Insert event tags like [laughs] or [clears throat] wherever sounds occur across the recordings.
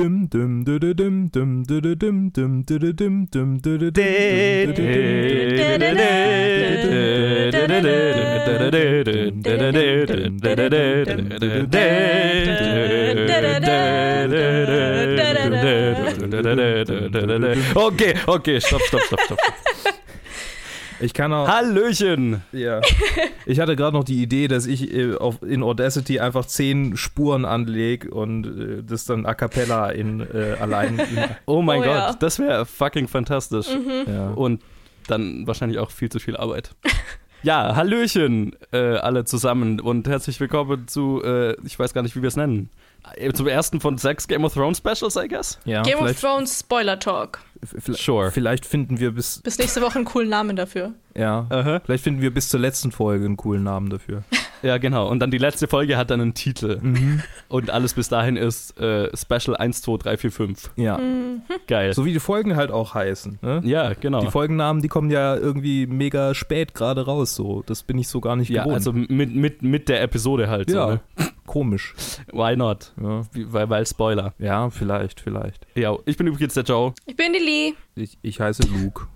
Dum dum dum dum dum dum dum dum dum dum Okay, okay, stopp, stopp, stopp, stopp. Ich kann auch. Hallöchen! Ja. Ich hatte gerade noch die Idee, dass ich äh, auf, in Audacity einfach zehn Spuren anlege und äh, das dann a cappella in äh, allein. [laughs] Oh mein Oh Gott, ja. das wäre fucking fantastisch. ja. Und dann wahrscheinlich auch viel zu viel Arbeit. [laughs] Ja, Hallöchen äh, alle zusammen und herzlich willkommen zu, äh, ich weiß gar nicht, wie wir es nennen, äh, zum ersten von sechs Game of Thrones Specials, I guess. ja, Game of Thrones Spoiler Talk. Vielleicht, Sure. vielleicht finden wir bis Bis nächste Woche einen coolen Namen dafür. ja, Aha. vielleicht finden wir bis zur letzten Folge einen coolen Namen dafür. [laughs] Ja, genau. Und dann die letzte Folge hat dann einen Titel. Mhm. [laughs] Und alles bis dahin ist äh, Special 1, 2, 3, 4, 5. Ja. Mhm. Geil. So wie die Folgen halt auch heißen. Ne? ja, genau. Die Folgennamen, die kommen ja irgendwie mega spät gerade raus. So, das bin ich so gar nicht ja, gewohnt. also mit, mit, mit der Episode halt. ja, So, ne? komisch. Why not? Ja. Wie- Weil, weil Spoiler. ja, vielleicht, vielleicht. Ja, ich bin übrigens der Joe. Ich bin die Lee. Ich, ich heiße Luke.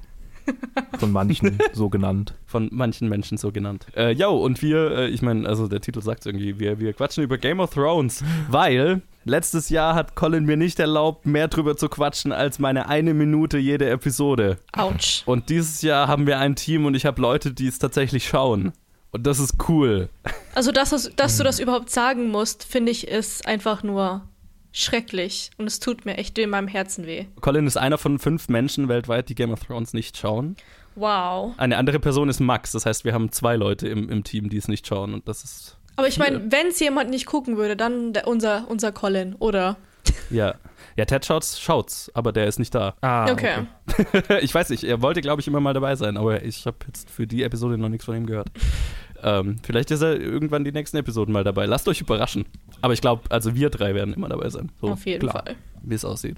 Von manchen [laughs] so genannt. von manchen Menschen so genannt. Äh, yo, und wir, äh, ich meine, also der Titel sagt irgendwie, wir, wir quatschen über Game of Thrones, weil letztes Jahr hat Colin mir nicht erlaubt, mehr drüber zu quatschen als meine eine Minute jede Episode. Autsch. Und dieses Jahr haben wir ein Team und ich habe Leute, die es tatsächlich schauen. Und das ist cool. Also, dass, das- dass du das überhaupt sagen musst, finde ich, ist einfach nur schrecklich. Und es tut mir echt in meinem Herzen weh. Colin ist einer von fünf Menschen weltweit, die Game of Thrones nicht schauen. Wow. Eine andere Person ist Max, das heißt, wir haben zwei Leute im, im Team, die es nicht schauen. Und das ist, Aber ich meine, wenn es jemand nicht gucken würde, dann der, unser, unser Colin, oder? ja. Ja, Ted schaut's, schaut's, aber der ist nicht da. Ah, okay. [laughs] ich weiß nicht, er wollte, glaube ich, immer mal dabei sein, aber ich habe jetzt für die Episode noch nichts von ihm gehört. Ähm, vielleicht ist er irgendwann die nächsten Episoden mal dabei. Lasst euch überraschen. Aber ich glaube, also wir drei werden immer dabei sein. So, Auf jeden klar, Fall. Wie es aussieht.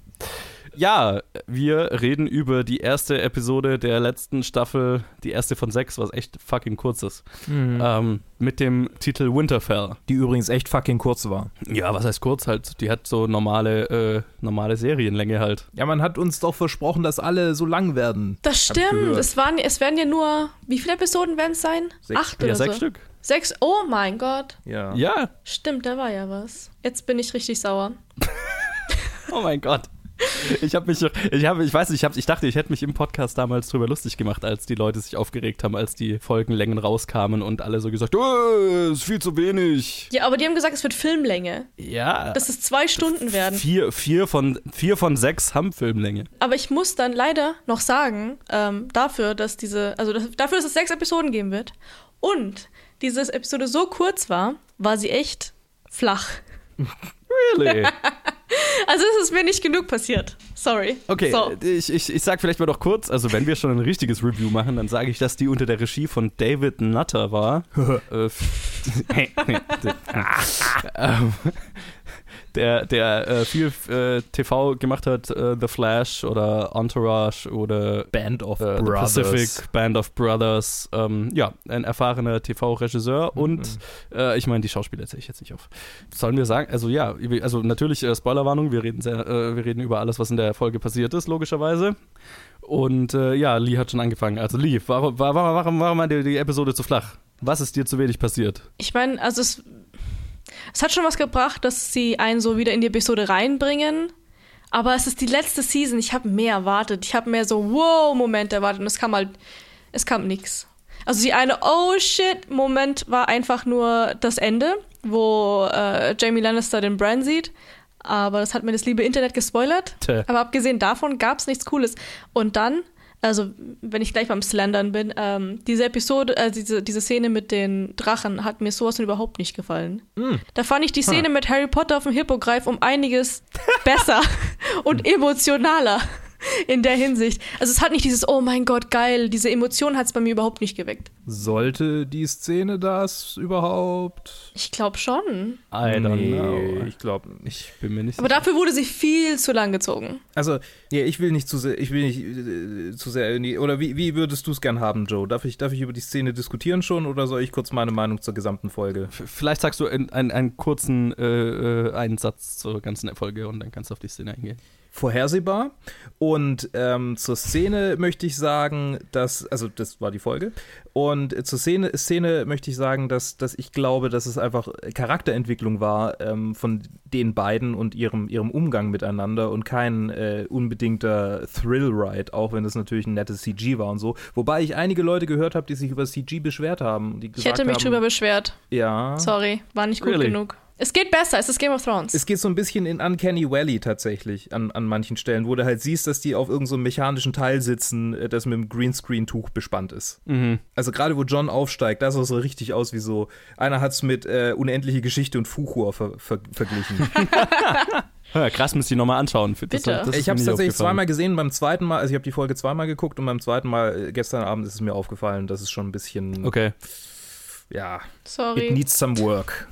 Ja, wir reden über die erste Episode der letzten Staffel, die erste von sechs, was echt fucking kurz ist. Mhm. Ähm, mit dem Titel Winterfell. Die übrigens echt fucking kurz war. Ja, was heißt kurz halt? Die hat so normale, äh, normale Serienlänge halt. Ja, man hat uns doch versprochen, dass alle so lang werden. Das stimmt. Es, waren, es werden ja nur. Wie viele Episoden werden es sein? Sechs Acht Stück. oder Ja, sechs so? Stück. Sechs? Oh mein Gott. Ja. Ja, Stimmt, da war ja was. Jetzt bin ich richtig sauer. [laughs] Oh mein Gott. Ich habe mich, ich habe, ich weiß nicht, ich, hab, ich dachte, ich hätte mich im Podcast damals drüber lustig gemacht, als die Leute sich aufgeregt haben, als die Folgenlängen rauskamen und alle so gesagt, oh, ist viel zu wenig. Ja, aber die haben gesagt, es wird Filmlänge. Ja. Dass es zwei Stunden werden. Vier, vier, von, vier von sechs haben Filmlänge. Aber ich muss dann leider noch sagen, ähm, dafür, dass diese, also dafür, dass es sechs Episoden geben wird und diese Episode so kurz war, war sie echt flach. Really? [laughs] Also es ist mir nicht genug passiert. Sorry. Okay, So. ich, ich, ich sag vielleicht mal doch kurz, also wenn wir schon ein richtiges Review machen, dann sage ich, dass die unter der Regie von David Nutter war. Der der äh, viel äh, TV gemacht hat, äh, The Flash oder Entourage oder Band of äh, The Brothers. Pacific, Band of Brothers. Ähm, ja, ein erfahrener TV-Regisseur und äh, ich meine, die Schauspieler zähle ich jetzt nicht auf. Sollen wir sagen, also ja, also natürlich äh, Spoilerwarnung, wir reden, sehr, äh, wir reden über alles, was in der Folge passiert ist, logischerweise. Und äh, ja, Lee hat schon angefangen. Also Lee, warum, warum, warum, warum war die, die Episode zu flach? Was ist dir zu wenig passiert? Ich meine, also es, es hat schon was gebracht, dass sie einen so wieder in die Episode reinbringen. Aber es ist die letzte Season. Ich habe mehr erwartet. Ich habe mehr so Wow-Momente erwartet. Und es kam halt, es kam nix. Also die eine Oh shit Moment war einfach nur das Ende, wo äh, Jamie Lannister den Bran sieht. Aber das hat mir das liebe Internet gespoilert. Tö. Aber abgesehen davon gab es nichts Cooles. Und dann, also wenn ich gleich beim Slandern bin, ähm, diese Episode, äh, diese, diese Szene mit den Drachen hat mir sowas von überhaupt nicht gefallen. Da fand ich die Szene mit Harry Potter auf dem Hippogreif um einiges besser [laughs] und emotionaler [laughs] in der Hinsicht. Also es hat nicht dieses, oh mein Gott, geil, diese Emotion hat es bei mir überhaupt nicht geweckt. Sollte die Szene das überhaupt? Ich glaube schon. I don't Nee, know. Ich glaube Ich bin mir nicht Aber dafür wurde sie viel zu lang gezogen. Also, ja, ich will nicht zu sehr, ich will nicht äh, zu sehr oder wie, wie würdest du es gern haben, Joe? Darf ich, darf ich über die Szene diskutieren schon oder soll ich kurz meine Meinung zur gesamten Folge? F- Vielleicht sagst du in, einen, einen kurzen äh, äh, einen Satz zur ganzen Folge und dann kannst du auf die Szene eingehen. Vorhersehbar. Und ähm, zur Szene möchte ich sagen, dass, also das war die Folge. Und äh, zur Szene, Szene möchte ich sagen, dass, dass ich glaube, dass es einfach Charakterentwicklung war ähm, von den beiden und ihrem, ihrem Umgang miteinander und kein äh, unbedingter Thrill-Ride, auch wenn das natürlich ein nettes CG war und so. Wobei ich einige Leute gehört habe, die sich über CG beschwert haben. Ich hätte mich haben, drüber beschwert. Ja. Sorry, war nicht gut Really? genug. Es geht besser, es ist Game of Thrones. Es geht so ein bisschen in Uncanny Valley tatsächlich an, an manchen Stellen, wo du halt siehst, dass die auf irgendeinem so mechanischen Teil sitzen, äh, das mit einem Greenscreen-Tuch bespannt ist. Mhm. Also gerade wo John aufsteigt, da sah es so richtig aus wie so, einer hat es mit äh, Unendliche Geschichte und Fuchur ver ver verglichen. [laughs] Ja, krass, müsst ihr nochmal anschauen. Das, Bitte. das ich habe es tatsächlich zweimal gesehen, beim zweiten Mal, also ich habe die Folge zweimal geguckt und beim zweiten Mal, äh, gestern Abend ist es mir aufgefallen, dass es schon ein bisschen, Okay. ja, it Sorry. needs some work.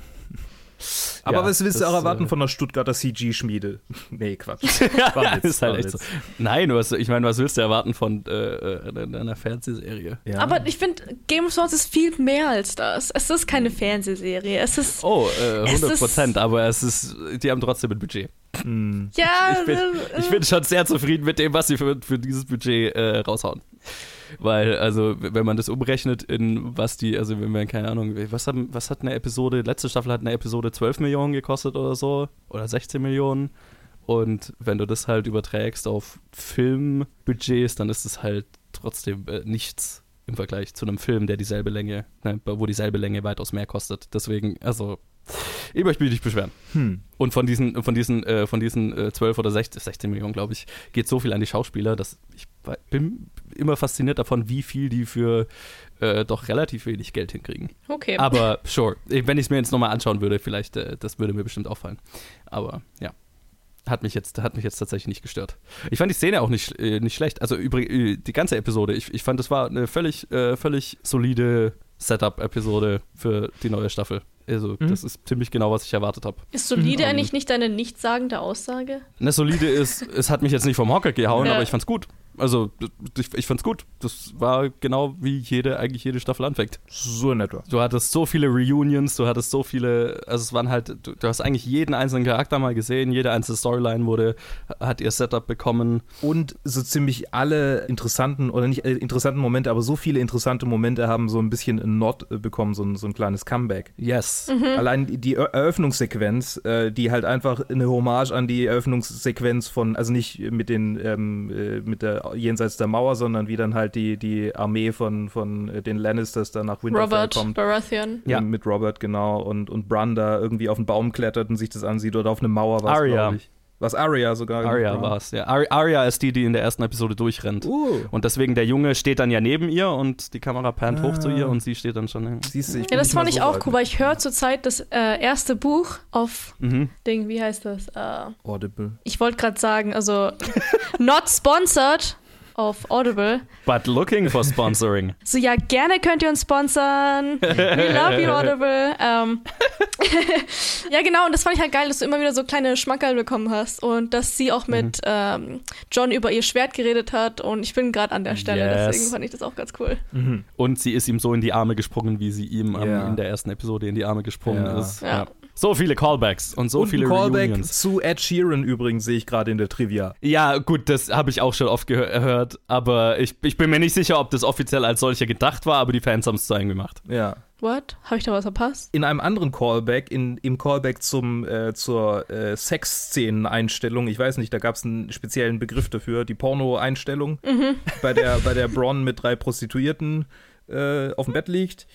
Aber Ja, was willst du auch erwarten äh, von der Stuttgarter CG-Schmiede? [laughs] nee, Quatsch. [laughs] ja, ist halt echt so. Nein, was, ich meine, was willst du erwarten von äh, äh, einer Fernsehserie? Ja. Aber ich finde, Game of Thrones ist viel mehr als das. Es ist keine Fernsehserie. Es ist. Oh, äh, Es 100 ist- Prozent, aber es ist, die haben trotzdem ein Budget. Hm. Ja, Ich bin, äh, ich bin schon sehr zufrieden mit dem, was sie für, für dieses Budget äh, raushauen. Weil, also, wenn man das umrechnet in was die, also wenn man, keine Ahnung, was, haben, was hat eine Episode, letzte Staffel hat eine Episode 12 Millionen gekostet oder so, oder 16 Millionen. Und wenn du das halt überträgst auf Filmbudgets, dann ist es halt trotzdem äh, nichts im Vergleich zu einem Film, der dieselbe Länge, ne, wo dieselbe Länge weitaus mehr kostet. Deswegen, also, ich möchte mich nicht beschweren. Hm. Und von diesen, von diesen, äh, von diesen äh, 12 oder 16, 16 Millionen, glaube ich, geht so viel an die Schauspieler, dass ich bin immer fasziniert davon, wie viel die für äh, doch relativ wenig Geld hinkriegen. okay. Aber sure, wenn ich es mir jetzt nochmal anschauen würde, vielleicht, äh, das würde mir bestimmt auffallen. Aber ja. Hat mich, jetzt, hat mich jetzt tatsächlich nicht gestört. Ich fand die Szene auch nicht, äh, nicht schlecht. Also übrigens, die ganze Episode, ich, ich fand, das war eine völlig, äh, völlig solide Setup-Episode für die neue Staffel. Also, Mhm. das ist ziemlich genau, was ich erwartet habe. ist solide ähm, eigentlich nicht deine nichtssagende Aussage? Eine solide ist, es hat mich jetzt nicht vom Hocker gehauen, Ja. aber ich fand's gut. Also, ich, ich fand's gut. Das war genau wie jede, eigentlich jede Staffel anfängt. So in etwa. Du hattest so viele Reunions, du hattest so viele, also es waren halt, du, du hast eigentlich jeden einzelnen Charakter mal gesehen, jede einzelne Storyline wurde, hat ihr Setup bekommen. Und so ziemlich alle interessanten, oder nicht äh, interessanten Momente, aber so viele interessante Momente haben so ein bisschen einen Nod äh, bekommen, so ein, so ein kleines Comeback. Yes. Allein die- Eröffnungssequenz, äh, die halt einfach eine Hommage an die Eröffnungssequenz von, also nicht mit den, ähm, äh, mit der jenseits der Mauer, sondern wie dann halt die, die Armee von, von äh, den Lannisters da nach Winterfell Robert kommt. Baratheon. Ja. Mit Robert, genau. Und, und Bran da irgendwie auf einen Baum klettert und sich das ansieht oder auf eine Mauer was, glaube ich. Was Arya sogar. Arya genau. war's, ja. Arya ist die, die in der ersten Episode durchrennt. Uh. Und deswegen der Junge steht dann ja neben ihr und die Kamera pannt hoch zu ihr und sie steht dann schon. Siehst du, ich Ja, das fand mal ich so auch cool, weil ich höre zurzeit das äh, erste Buch auf Mhm. Ding, wie heißt das? Äh, Audible. ich wollte gerade sagen, also [laughs] not sponsored auf Audible. But looking for sponsoring. [laughs] So, ja, gerne könnt ihr uns sponsern. We love you, Audible. Ähm, [laughs] ja, genau, und das fand ich halt geil, dass du immer wieder so kleine Schmankerl bekommen hast und dass sie auch mit ähm, John über ihr Schwert geredet hat und ich bin gerade an der Stelle, Yes. deswegen fand ich das auch ganz cool. Mhm. Und sie ist ihm so in die Arme gesprungen, wie sie ihm am- Ja. in der ersten Episode in die Arme gesprungen Ja. ist. Ja. So viele Callbacks und so und viele ein Callback Reunions. zu Ed Sheeran übrigens sehe ich gerade in der Trivia. Ja, gut, das habe ich auch schon oft gehört, aber ich, ich bin mir nicht sicher, ob das offiziell als solcher gedacht war, aber die Fans haben es zu einem gemacht. Ja. What? Habe ich da was verpasst? In einem anderen Callback, in, im Callback zum, äh, zur äh, Sexszenen-Einstellung, ich weiß nicht, da gab es einen speziellen Begriff dafür, die Porno-Einstellung, bei, der, bei der Bronn mit drei Prostituierten äh, auf dem Bett liegt.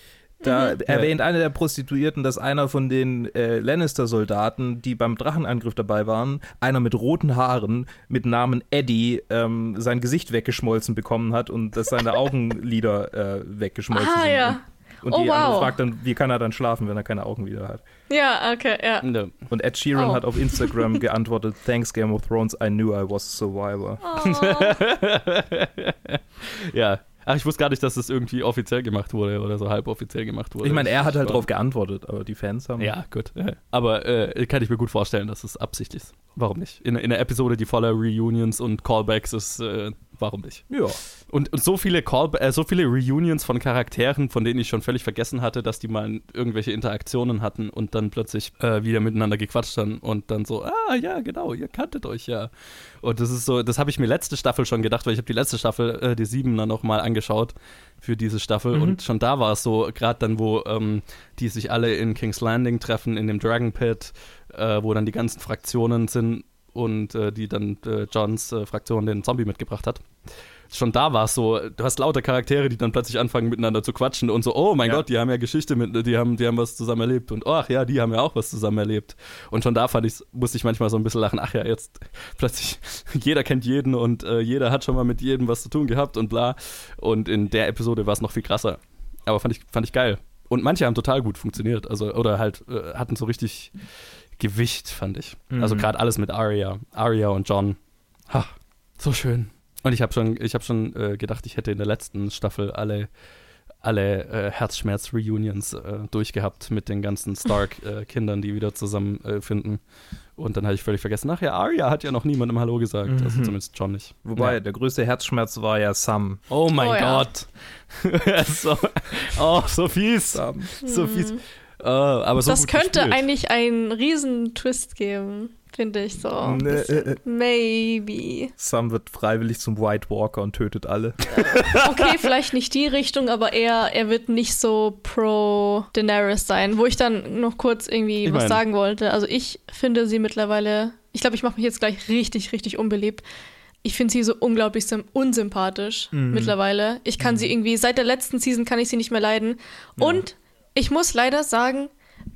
Da erwähnt eine der Prostituierten, dass einer von den äh, Lannister-Soldaten, die beim Drachenangriff dabei waren, einer mit roten Haaren mit Namen Eddie ähm, sein Gesicht weggeschmolzen bekommen hat und dass seine Augenlider äh, weggeschmolzen Ah, sind. ja. Und Oh, die andere wow. fragt dann, wie kann er dann schlafen, wenn er keine Augenlider hat? Ja, okay, ja. Ne. Und Ed Sheeran Oh. hat auf Instagram [laughs] geantwortet, Thanks Game of Thrones, I knew I was a survivor. Oh. [laughs] ja, Ach, ich wusste gar nicht, dass das irgendwie offiziell gemacht wurde oder so halboffiziell gemacht wurde. Ich meine, er hat halt drauf geantwortet, aber die Fans haben. Ja, gut. Aber äh, kann ich mir gut vorstellen, dass es absichtlich ist. Warum nicht? In, in einer Episode, die voller Reunions und Callbacks ist, äh, warum nicht? Ja. Und, und so viele Call äh, so viele Reunions von Charakteren, von denen ich schon völlig vergessen hatte, dass die mal irgendwelche Interaktionen hatten und dann plötzlich äh, wieder miteinander gequatscht haben und dann so, ah ja, genau, ihr kanntet euch ja. Und das ist so, das habe ich mir letzte Staffel schon gedacht, weil ich habe die letzte Staffel, äh, die sieben, dann noch mal angeschaut für diese Staffel Mhm. und schon da war es so, gerade dann, wo ähm, die sich alle in King's Landing treffen, in dem Dragon Pit, äh, wo dann die ganzen Fraktionen sind und äh, die dann äh, Johns äh, Fraktion den Zombie mitgebracht hat schon da war es so, du hast lauter Charaktere, die dann plötzlich anfangen miteinander zu quatschen und so, oh mein Ja. Gott, die haben ja Geschichte mit, die haben, die haben was zusammen erlebt und ach ja, die haben ja auch was zusammen erlebt. Und schon da fand ich, musste ich manchmal so ein bisschen lachen, ach ja, jetzt [laughs] plötzlich, [laughs] jeder kennt jeden und äh, jeder hat schon mal mit jedem was zu tun gehabt und bla. Und in der Episode war es noch viel krasser. Aber fand ich, fand ich geil. Und manche haben total gut funktioniert, also, oder halt äh, hatten so richtig Gewicht, fand ich. Also Mhm. gerade alles mit Arya, Arya und John. Ha, so schön. Und ich habe schon, ich habe schon äh, gedacht, ich hätte in der letzten Staffel alle, alle äh, Herzschmerz-Reunions äh, durchgehabt mit den ganzen Stark-Kindern, die wieder zusammenfinden. Äh, finden. und dann hatte ich völlig vergessen, ach ja, Arya hat ja noch niemandem Hallo gesagt. Also Mhm. zumindest John nicht. Wobei, Ja. der größte Herzschmerz war ja Sam. Oh mein Oh ja. Gott. [laughs] so, oh, so fies. Sam. So fies. Äh, aber so das könnte gespielt. eigentlich einen riesen Twist geben, finde ich so. Nee, äh. Maybe. Sam wird freiwillig zum White Walker und tötet alle. Okay, vielleicht nicht die Richtung, aber er, er wird nicht so pro Daenerys sein. Wo ich dann noch kurz irgendwie Ich was mein- sagen wollte. Also ich finde sie mittlerweile, ich glaube, ich mache mich jetzt gleich richtig, richtig unbeliebt. Ich finde sie so unglaublich unsympathisch Mhm. mittlerweile. Ich kann sie irgendwie, seit der letzten Season kann ich sie nicht mehr leiden. Und ich muss leider sagen,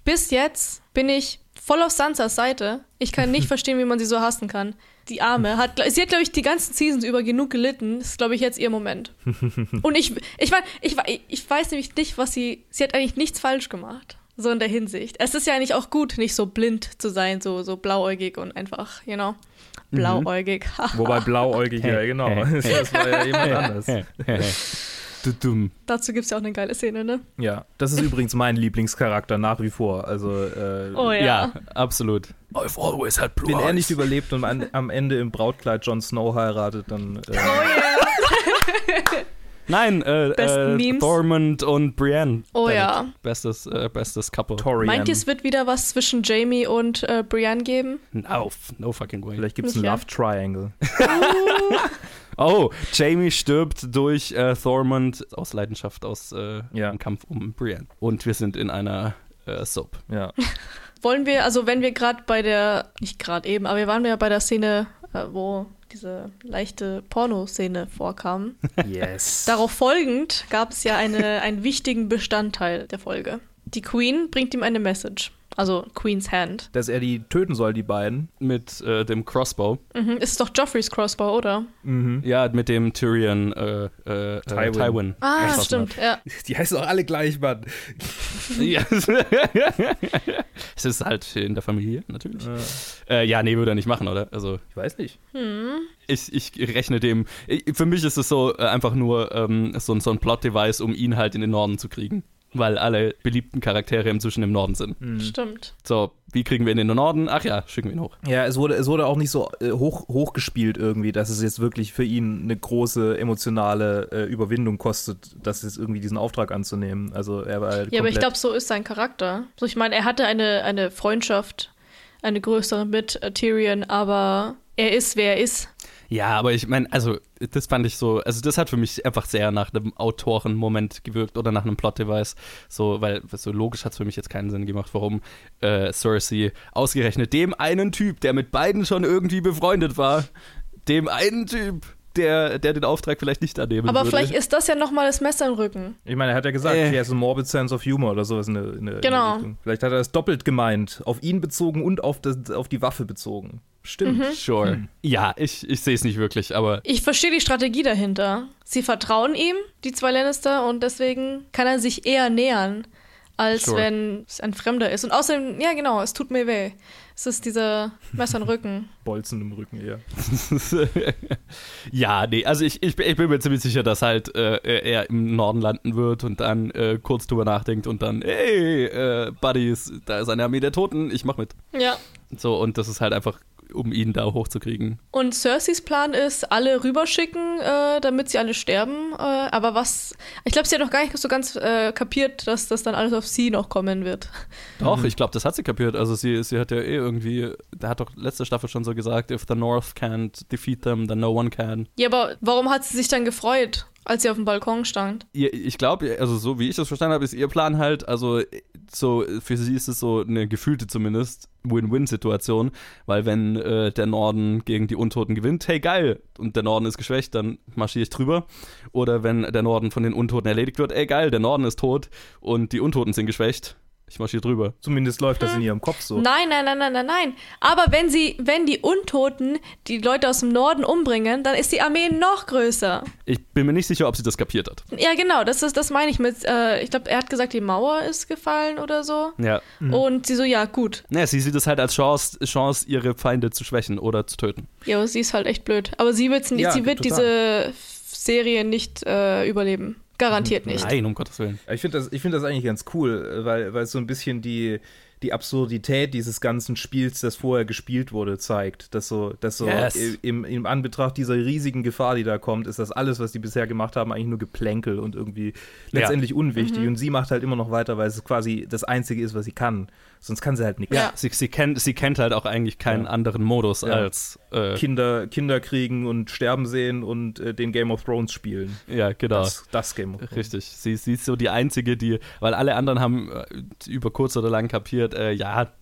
bis jetzt bin ich voll auf Sansas Seite. Ich kann nicht [laughs] verstehen, wie man sie so hassen kann. Die Arme hat, sie hat, glaube ich, die ganzen Seasons über genug gelitten. Das ist, glaube ich, jetzt ihr Moment. [laughs] Und ich, ich, mein, ich, ich weiß nämlich nicht, was sie, sie hat eigentlich nichts falsch gemacht. So in der Hinsicht. Es ist ja eigentlich auch gut, nicht so blind zu sein, so, so blauäugig und einfach, you know, blauäugig. [laughs] Wobei blauäugig, ja, genau. Das war ja jemand anders. dumm. Dazu gibt es ja auch eine geile Szene, ne? Ja, das ist übrigens mein Lieblingscharakter nach wie vor. Also, äh, Oh ja. Ja, absolut. I've always had blue wenn er nicht überlebt und an, am Ende im Brautkleid Jon Snow heiratet, dann. Äh, Oh ja. Nein, äh, äh. Thormund und Brienne. Oh Damit. ja. Bestes, äh, bestes Couple. Torian. Meint ihr, es wird wieder was zwischen Jamie und äh, Brienne geben? No, no fucking way. Vielleicht gibt es einen ja? Love Triangle. [laughs] Oh, Jamie stirbt durch äh, Thormund aus Leidenschaft aus äh, Ja. im Kampf um Brienne. Und wir sind in einer äh, Soap. Ja. [laughs] Wollen wir, also wenn wir gerade bei der, nicht gerade eben, aber wir waren ja bei der Szene, äh, wo diese leichte Pornoszene vorkam. [laughs] Yes. Darauf folgend gab es ja eine, einen wichtigen Bestandteil der Folge. Die Queen bringt ihm eine Message. Also Queen's Hand. Dass er die töten soll, die beiden. Mit äh, dem Crossbow. Mhm. Ist doch Joffreys Crossbow, oder? Mhm. Ja, mit dem Tyrion äh, äh, Tywin. Tywin. Tywin. Ah, geschossen stimmt, ja. [laughs] Die heißen doch alle gleich, Mann. Ja. [laughs] es ist halt in der Familie, natürlich. Äh, ja, nee, würde er nicht machen, oder? Also, Ich weiß nicht. ich, ich rechne dem. Ich, für mich ist es so äh, einfach nur ähm, so, ein- so ein Plot-Device, um ihn halt in den Norden zu kriegen. Weil alle beliebten Charaktere inzwischen im Norden sind. Stimmt. So, wie kriegen wir ihn in den Norden? Ach ja, schicken wir ihn hoch. Ja, es wurde, es wurde auch nicht so äh, hoch, hochgespielt irgendwie, dass es jetzt wirklich für ihn eine große emotionale äh, Überwindung kostet, das jetzt irgendwie diesen Auftrag anzunehmen. Also er war halt Ja, aber ich glaube, so ist sein Charakter. So, ich meine, er hatte eine, eine Freundschaft, eine größere mit äh, Tyrion, aber er ist, wer er ist. Ja, aber ich meine, also das fand ich so, also das hat für mich einfach sehr nach einem Autorenmoment gewirkt oder nach einem Plot-Device. So, weil so logisch hat es für mich jetzt keinen Sinn gemacht, warum äh, Cersei ausgerechnet dem einen Typ, der mit beiden schon irgendwie befreundet war, dem einen Typ, der, der den Auftrag vielleicht nicht annehmen Aber würde. vielleicht ist das ja nochmal das Messer im Rücken. Ich meine, er hat ja gesagt, Äh. he has a morbid sense of humor oder sowas in der, in der, in Genau. der Richtung. Vielleicht hat er das doppelt gemeint, auf ihn bezogen und auf, das, auf die Waffe bezogen. Stimmt. Mhm. Sure. Ja, ich, ich sehe es nicht wirklich, aber Ich verstehe die Strategie dahinter. Sie vertrauen ihm, die zwei Lannister, und deswegen kann er sich eher nähern. als Sure. wenn es ein Fremder ist. Und außerdem, ja genau, es tut mir weh. Es ist dieser Messer im Rücken. [laughs] Bolzen im Rücken eher. [laughs] ja, nee, also ich, ich, bin- ich bin mir ziemlich sicher, dass halt äh, er im Norden landen wird und dann äh, kurz drüber nachdenkt und dann, hey, äh, Buddies, da ist eine Armee der Toten, ich mach mit. Ja. So, und das ist halt einfach, um ihn da hochzukriegen. Und Cerseis Plan ist, alle rüberschicken, äh, damit sie alle sterben. Äh, aber was. Ich glaube, sie hat noch gar nicht so ganz äh, kapiert, dass das dann alles auf sie noch kommen wird. Doch, ich glaube, das hat sie kapiert. Also sie, sie hat ja eh irgendwie, der hat doch letzte Staffel schon so gesagt, if the North can't defeat them, then no one can. Ja, aber warum hat sie sich dann gefreut, als sie auf dem Balkon stand? Ich glaube, also so wie ich das verstanden habe, ist ihr Plan halt, also so für sie ist es so eine gefühlte zumindest Win-Win-Situation, weil wenn äh, der Norden gegen die Untoten gewinnt, hey geil, und der Norden ist geschwächt, dann marschiere ich drüber. Oder wenn der Norden von den Untoten erledigt wird, ey geil, der Norden ist tot und die Untoten sind geschwächt, ich marschiere drüber. Zumindest läuft das in ihrem Kopf so. Nein, nein, nein, nein, nein, nein. Aber wenn sie, wenn die Untoten die Leute aus dem Norden umbringen, dann ist die Armee noch größer. Ich bin mir nicht sicher, ob sie das kapiert hat. Ja, genau, das ist, das meine ich mit, äh, ich glaube, er hat gesagt, die Mauer ist gefallen oder so. Ja. Und sie so, ja, gut. Naja, sie sieht es halt als Chance, Chance, ihre Feinde zu schwächen oder zu töten. Ja, aber sie ist halt echt blöd. Aber sie, wird's, Ja, sie wird total. diese Serie nicht äh, überleben. Garantiert nicht. Nein, um Gottes Willen. Ich finde das, ich find das eigentlich ganz cool, weil, weil es so ein bisschen die, die Absurdität dieses ganzen Spiels, das vorher gespielt wurde, zeigt. Dass so, dass so Yes. im, im Anbetracht dieser riesigen Gefahr, die da kommt, ist das alles, was die bisher gemacht haben, eigentlich nur Geplänkel und irgendwie letztendlich unwichtig. Und sie macht halt immer noch weiter, weil es quasi das Einzige ist, was sie kann. Sonst kann sie halt nichts. Ja. Sie, sie, kennt, sie kennt halt auch eigentlich keinen Ja. anderen Modus Ja. als. Äh, Kinder, Kinder kriegen und sterben sehen und äh, den Game of Thrones spielen. ja, genau. Das, das Game of Thrones. Richtig. Sie, sie ist so die Einzige, die. Weil alle anderen haben äh, über kurz oder lang kapiert, äh, ja,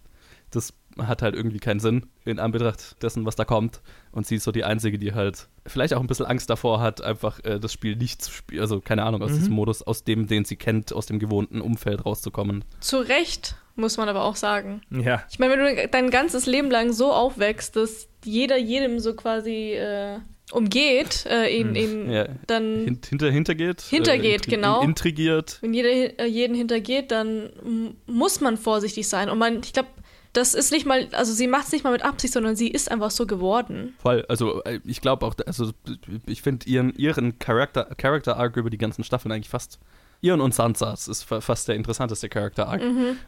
das hat halt irgendwie keinen Sinn in Anbetracht dessen, was da kommt. Und sie ist so die Einzige, die halt vielleicht auch ein bisschen Angst davor hat, einfach äh, das Spiel nicht zu spielen. Also, keine Ahnung, aus Mhm. diesem Modus, aus dem, den sie kennt, aus dem gewohnten Umfeld rauszukommen. Zu Recht, muss man aber auch sagen. Ja. Ich meine, wenn du dein ganzes Leben lang so aufwächst, dass jeder jedem so quasi äh, umgeht, äh, ihn, ihn Ja. dann. Hint, hinter, hintergeht. Hintergeht, genau. Intrigiert. wenn jeder äh, jeden hintergeht, dann m- muss man vorsichtig sein. Und man, ich glaube, das ist nicht mal, also sie macht es nicht mal mit Absicht, sondern sie ist einfach so geworden. Voll, also äh, ich glaube auch, also ich finde ihren, ihren Character, Character Arc über die ganzen Staffeln eigentlich fast. Ihren und Sansas ist fa- fast der interessanteste Character Arc,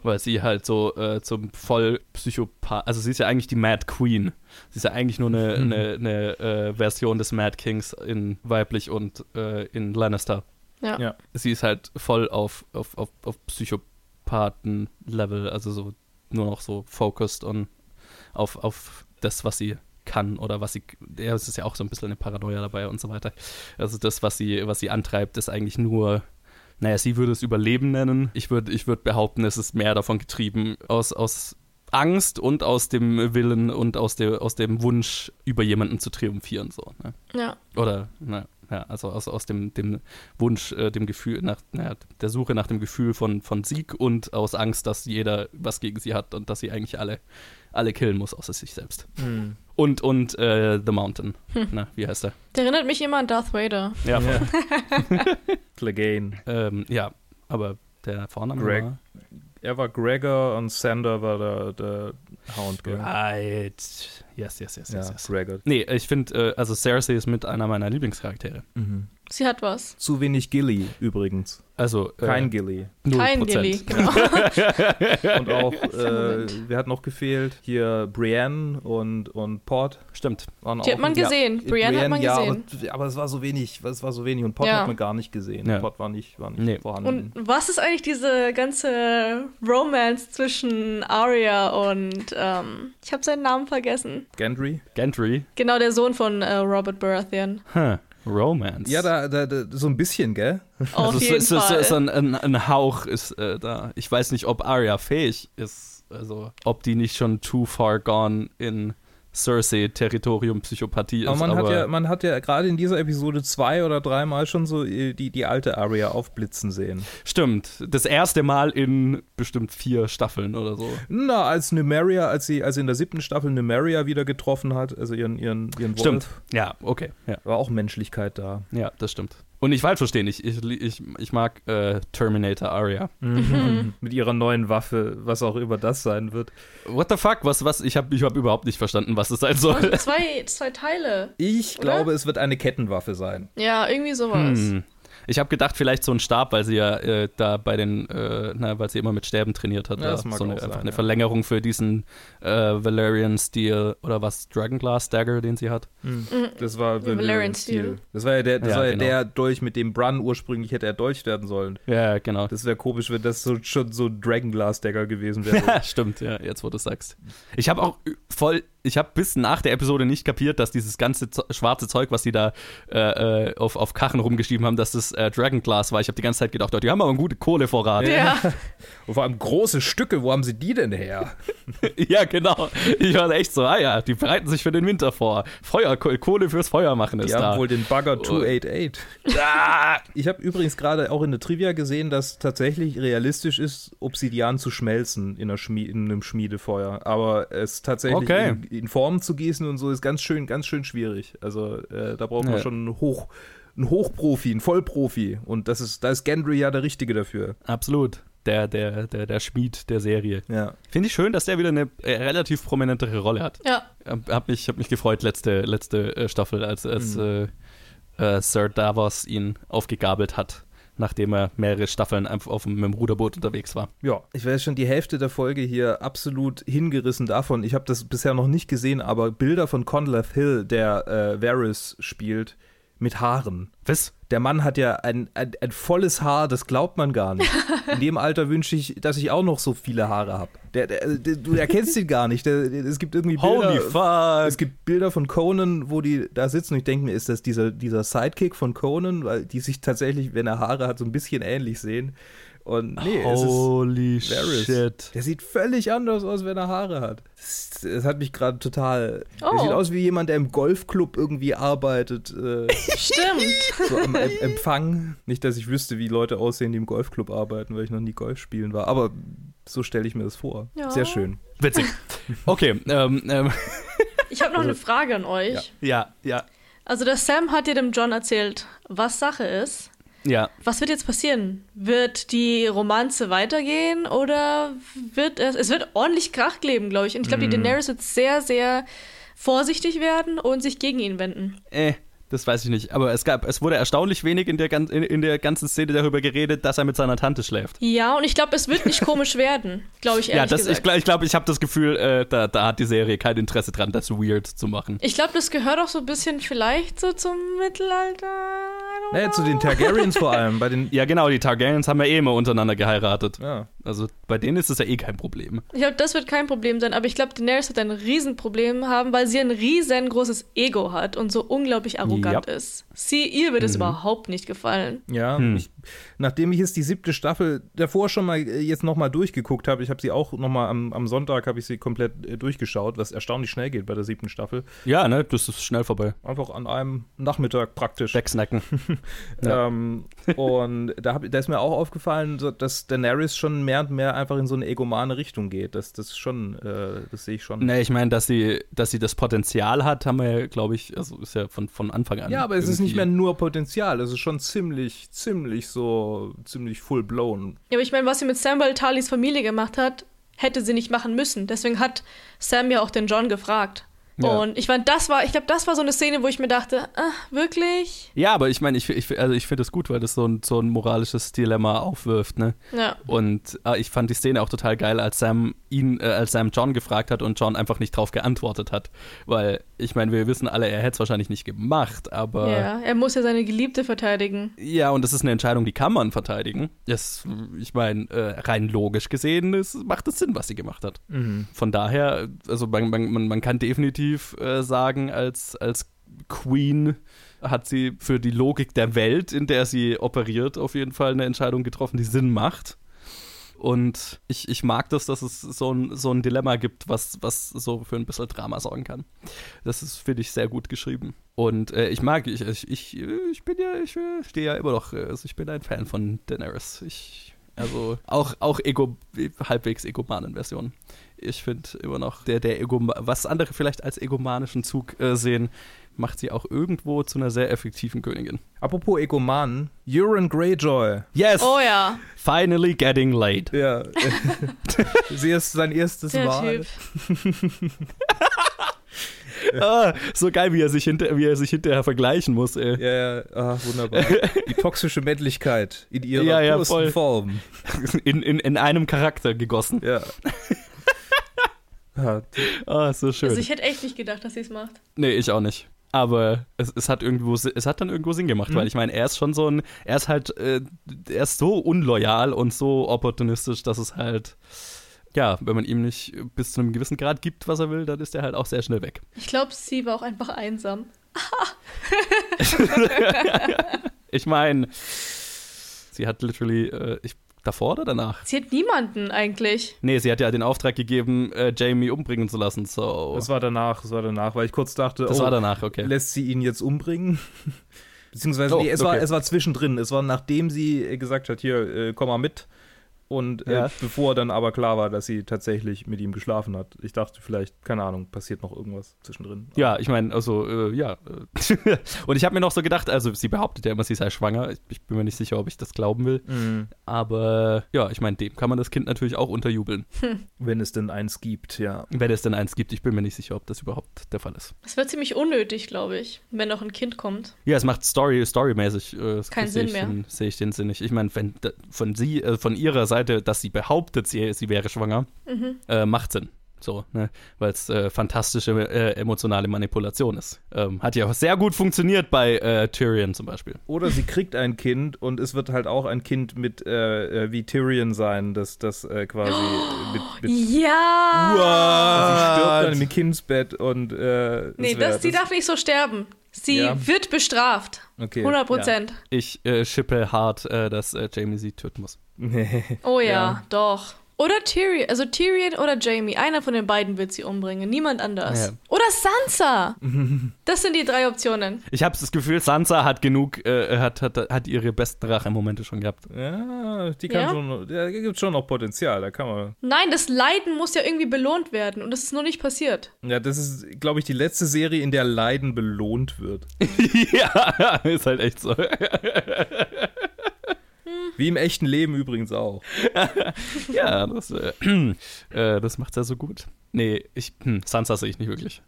weil sie halt so äh, zum voll Psychopath, also sie ist ja eigentlich die Mad Queen. Sie ist ja eigentlich nur eine, eine, eine äh, Version des Mad Kings in weiblich und äh, in Lannister. Ja. Ja. Sie ist halt voll auf, auf, auf, auf Psychopathen-Level, also so nur noch so focused on auf, auf das, was sie kann oder was sie, ja, es ist ja auch so ein bisschen eine Paranoia dabei und so weiter. Also das, was sie, was sie antreibt, ist eigentlich nur, naja, sie würde es Überleben nennen. Ich würde ich würd behaupten, es ist mehr davon getrieben aus, aus Angst und aus dem Willen und aus, der, aus dem Wunsch, über jemanden zu triumphieren. So, ne? Ja. Oder, na, ja, also aus, aus dem, dem Wunsch, äh, dem Gefühl, nach naja, der Suche nach dem Gefühl von, von Sieg und aus Angst, dass jeder was gegen sie hat und dass sie eigentlich alle, alle killen muss, außer sich selbst. Hm. Und, und äh, The Mountain. [laughs] Na, wie heißt er? Der erinnert mich immer an Darth Vader. Ja, Ja. [laughs] Clegane. ähm, ja aber der Vorname Greg. war... Er war Gregor und Sander war der, der Hound, gell? Right. Yes, yes, yes, yes. Ja, yes. Gregor. Nee, ich finde, äh, also Cersei ist mit einer meiner Lieblingscharaktere. Mhm. Sie hat was. Zu wenig Gilly übrigens. Also, äh, Kein Gilly. 0%. Kein Gilly, genau. [laughs] Und auch, [laughs] äh, wer hat noch gefehlt? Hier Brienne und, und Port Stimmt. waren Die auch. hat man ja, gesehen. Brienne hat man ja, gesehen. Aber, aber es war so wenig, es war so wenig und Port Ja. hat man gar nicht gesehen. Ja. Port war nicht, war nicht Nee. vorhanden. Und was ist eigentlich diese ganze Romance zwischen Arya und ähm, ich habe seinen Namen vergessen. Gendry? Gentry. Genau, der Sohn von äh, Robert Baratheon. Huh. Romance. Ja, da, da, da, so ein bisschen, gell? Auf also jeden so, so, Fall. so, so ein, ein, ein Hauch ist äh, da. Ich weiß nicht, ob Arya fähig ist, also ob die nicht schon too far gone in Cersei-Territorium Psychopathie ist. Aber man aber hat ja, man hat ja gerade in dieser Episode zwei oder dreimal schon so äh, die, die alte Arya aufblitzen sehen. stimmt, das erste Mal in bestimmt vier Staffeln oder so. Na, als Numeria, als sie, als sie in der siebten Staffel Numeria wieder getroffen hat, also ihren, ihren, ihren Wolf, Stimmt. Ja, okay. Ja, war auch Menschlichkeit da. ja das stimmt. Und nicht falsch verstehen, ich, ich, ich, ich mag äh, Terminator Aria. [laughs] Mit ihrer neuen Waffe, was auch immer das sein wird. What the fuck? Was, was? Ich habe ich hab überhaupt nicht verstanden, was es sein soll. Und zwei, zwei Teile. Ich Oder? glaube, es wird eine Kettenwaffe sein. Ja, irgendwie sowas. Hm. Ich habe gedacht, vielleicht so ein Stab, weil sie ja äh, da bei den, äh, na, weil sie immer mit Stäben trainiert hat. Ja, da. das mag so eine, auch sein, eine ja. Verlängerung für diesen äh, Valerian Steel oder was, Dragonglass Dagger, den sie hat. Das war Valerian Valerian Steel. Steel. Das war ja der, das Ja, war ja genau. der Dolch, mit dem Brun ursprünglich hätte er Dolch werden sollen. Ja, genau. Das wäre komisch, wenn das so, schon so ein Dragonglass-Dagger gewesen wäre. [laughs] Ja, stimmt, ja, jetzt wo du es sagst. Ich habe auch voll, ich habe bis nach der Episode nicht kapiert, dass dieses ganze schwarze Zeug, was die da äh, äh, auf, auf Kachen rumgeschrieben haben, dass das äh, Dragonglass war. Ich habe die ganze Zeit gedacht, oh, die haben aber einen guten Kohlevorrat. Ja. [laughs] Und vor allem große Stücke, wo haben sie die denn her? [laughs] Ja, genau. Ich war echt so, ah ja, die bereiten sich für den Winter vor. Feuer, Ko- Kohle fürs Feuer machen ist Die haben da. wohl den Bugger 288. Ah! Ich habe übrigens gerade auch in der Trivia gesehen, dass tatsächlich realistisch ist, Obsidian zu schmelzen in, einer Schmie in einem Schmiedefeuer. Aber es tatsächlich Okay. in, in Form zu gießen und so ist ganz schön, ganz schön schwierig. Also äh, da braucht man Ja. schon einen, Hoch, einen Hochprofi, einen Vollprofi. Und das ist, da ist Gendry ja der Richtige dafür. Absolut. Der, der, der, der Schmied der Serie. Ja. Finde ich schön, dass der wieder eine äh, relativ prominentere Rolle hat. Ja. Hab hab mich, hab mich gefreut, letzte, letzte äh, Staffel, als, als äh, äh, Sir Davos ihn aufgegabelt hat, nachdem er mehrere Staffeln einfach auf dem, mit dem Ruderboot unterwegs war. Ja, ich wäre schon die Hälfte der Folge hier absolut hingerissen davon. Ich habe das bisher noch nicht gesehen, aber Bilder von Conleth Hill, der äh, Varys spielt, mit Haaren. Was? Der Mann hat ja ein, ein, ein volles Haar, das glaubt man gar nicht. In dem Alter wünsche ich, dass ich auch noch so viele Haare habe. Der, der, der, du erkennst ihn gar nicht. Es gibt irgendwie Bilder. Holy fuck! Es gibt Bilder von Conan, wo die da sitzen und ich denke mir, ist das dieser, dieser Sidekick von Conan, weil die sich tatsächlich, wenn er Haare hat, so ein bisschen ähnlich sehen. Und nee, es ist Holy Varys. shit. Der sieht völlig anders aus, wenn er Haare hat. Das, das hat mich gerade total. Oh. Der sieht aus wie jemand, der im Golfclub irgendwie arbeitet. Äh, [laughs] Stimmt. so am Em- Empfang. Nicht, dass ich wüsste, wie Leute aussehen, die im Golfclub arbeiten, weil ich noch nie Golf spielen war. Aber so stelle ich mir das vor. Ja. Sehr schön. Witzig. Okay, ähm, ähm, Ich habe noch eine Frage an euch. ja, ja, Also der Sam hat dir dem John erzählt, was Sache ist. Ja. Was wird jetzt passieren? Wird die Romanze weitergehen oder wird es, es wird ordentlich Krach geben, glaube ich. Und ich glaube, die Daenerys wird sehr, sehr vorsichtig werden und sich gegen ihn wenden. Äh, das weiß ich nicht. Aber es gab, es wurde erstaunlich wenig in der, gan- in, in der ganzen Szene darüber geredet, dass er mit seiner Tante schläft. Ja, und ich glaube, es wird nicht komisch [laughs] werden, glaube ich ehrlich ja, das, ich gesagt. glaube, ich, glaub, ich habe das Gefühl, äh, da, da hat die Serie kein Interesse dran, das weird zu machen. Ich glaube, das gehört auch so ein bisschen vielleicht so zum Mittelalter. Naja, zu den. Targaryens vor allem. Bei [laughs] den. Ja, genau, die Targaryens haben ja eh immer untereinander geheiratet. Ja. Also bei denen ist es ja eh kein Problem. Ich glaube, das wird kein Problem sein, aber ich glaube, Daenerys wird ein Riesenproblem haben, weil sie ein riesengroßes Ego hat und so unglaublich arrogant Ja. ist. Sie, ihr wird es überhaupt nicht gefallen. Ja, Hm. ich, nachdem ich jetzt die siebte Staffel davor schon mal äh, jetzt nochmal durchgeguckt habe, ich habe sie auch nochmal am, am Sonntag habe ich sie komplett äh, durchgeschaut, was erstaunlich schnell geht bei der siebten Staffel. Ja, ne, das ist schnell vorbei. Einfach an einem Nachmittag praktisch. Wegsnacken. [laughs] Ähm, und da, hab, da ist mir auch aufgefallen, dass Daenerys schon mehr und mehr einfach in so eine egomane Richtung geht. Das, das schon, äh, das sehe ich schon. Ne, ich meine, dass sie, dass sie das Potenzial hat, haben wir ja, glaube ich, also ist ja von, von Anfang an. Ja, aber es ist nicht mehr nur Potenzial, es ist schon ziemlich, ziemlich so, ziemlich full blown. Ja, aber ich meine, was sie mit Samuel Talis Familie gemacht hat, hätte sie nicht machen müssen. Deswegen hat Sam ja auch den John gefragt. Ja. Und ich fand, das war, ich glaube, das war so eine Szene, wo ich mir dachte, ah, wirklich? Ja, aber ich meine, ich, ich, also ich finde es gut, weil das so ein, so ein moralisches Dilemma aufwirft, ne? Ja. Und äh, ich fand die Szene auch total geil, als Sam ihn, äh, als Sam John gefragt hat und John einfach nicht drauf geantwortet hat. Weil, ich meine, wir wissen alle, er hätte es wahrscheinlich nicht gemacht, aber Ja, er muss ja seine Geliebte verteidigen. ja, und das ist eine Entscheidung, die kann man verteidigen. Das, ich meine, äh, rein logisch gesehen ist, macht es Sinn, was sie gemacht hat. Von daher, also man, man man kann definitiv äh, sagen, als, als Queen hat sie für die Logik der Welt, in der sie operiert, auf jeden Fall eine Entscheidung getroffen, die Sinn macht. Und ich, ich mag das, dass es so ein, so ein Dilemma gibt, was, was so für ein bisschen Drama sorgen kann. Das ist, finde ich, sehr gut geschrieben. Und äh, ich mag, ich, ich, ich, ich bin ja, ich äh, stehe ja immer noch, äh, also ich bin ein Fan von Daenerys. Ich, also auch, auch Ego, halbwegs egomanen Version. Ich finde immer noch, der, der Ego, was andere vielleicht als egomanischen Zug äh, sehen, macht sie auch irgendwo zu einer sehr effektiven Königin. Apropos Egoman, Euron Greyjoy. Yes! Oh ja, Finally getting laid. Ja. [laughs] Sie ist sein erstes der Mal. [laughs] Ah, so geil, wie er sich, hinter, wie er sich hinterher vergleichen muss, ey. Ja, ja, ah, wunderbar. [laughs] Die toxische Männlichkeit in ihrer Ja, ja. Form. In, in, in einem Charakter gegossen. Ja. Ja. Ah, so schön. Also ich hätte echt nicht gedacht, dass sie es macht. Nee, ich auch nicht. Aber es, es hat irgendwo, es hat dann irgendwo Sinn gemacht, Mhm. weil ich meine, er ist schon so ein, er ist halt, äh, er ist so unloyal und so opportunistisch, dass es halt, ja, wenn man ihm nicht bis zu einem gewissen Grad gibt, was er will, dann ist er halt auch sehr schnell weg. Ich glaube, sie war auch einfach einsam. [laughs] Ich meine, sie hat literally, äh, ich, davor oder danach? Sie hat niemanden eigentlich. Nee, sie hat ja den Auftrag gegeben, äh, Jamie umbringen zu lassen, so. Das war danach, das war danach, weil ich kurz dachte, Das oh, war danach, okay. lässt sie ihn jetzt umbringen? [laughs] Beziehungsweise, Oh, nee, es, war, okay. es war zwischendrin. Es war nachdem sie gesagt hat, hier, äh, komm mal mit. Und äh, Ja. bevor dann aber klar war, dass sie tatsächlich mit ihm geschlafen hat. Ich dachte vielleicht, keine Ahnung, passiert noch irgendwas zwischendrin. Ja, ich meine, also, äh, ja. äh, [laughs] und ich habe mir noch so gedacht, also sie behauptet ja immer, sie sei schwanger. Ich, ich bin mir nicht sicher, ob ich das glauben will. Mhm. Aber ja, ich meine, dem kann man das Kind natürlich auch unterjubeln. [laughs] Wenn es denn eins gibt, ja. Wenn es denn eins gibt. Ich bin mir nicht sicher, ob das überhaupt der Fall ist. Es wird ziemlich unnötig, glaube ich, wenn noch ein Kind kommt. Ja, es macht Story, storymäßig. Äh, Keinen sehe Sinn ich mehr. Den, sehe ich den Sinn nicht. Ich meine, wenn von sie, äh, von ihrer Seite, dass sie behauptet, sie, sie wäre schwanger, Mhm. äh, macht Sinn. So, ne? Weil es äh, fantastische äh, emotionale Manipulation ist. Ähm, hat ja auch sehr gut funktioniert bei äh, Tyrion zum Beispiel. Oder sie kriegt ein Kind und es wird halt auch ein Kind mit äh, äh, wie Tyrion sein, das, das äh, quasi mit, mit Ja! sie stirbt dann im Kindsbett und äh, Nee, das, die darf nicht so sterben. Sie Ja. wird bestraft. okay, 100 Prozent. Ich äh, schippe hart, äh, dass äh, Jamie sie töten muss. Nee. Oh ja, Ja. doch. Oder Tyrion, also Tyrion oder Jamie. Einer von den beiden wird sie umbringen, niemand anders. Ja. Oder Sansa. Das sind die drei Optionen. Ich habe das Gefühl, Sansa hat genug, äh, hat, hat, hat ihre besten Rachemomente schon gehabt. Ja, die kann Ja? schon, da gibt schon noch Potenzial, da kann man. Nein, das Leiden muss ja irgendwie belohnt werden und das ist noch nicht passiert. Ja, das ist, glaube ich, die letzte Serie, in der Leiden belohnt wird. [laughs] ja, ist halt echt so. Wie im echten Leben übrigens auch. [laughs] ja, das, äh, [clears throat] äh, das macht er so gut. Nee, ich, hm, Sansa sehe ich nicht wirklich.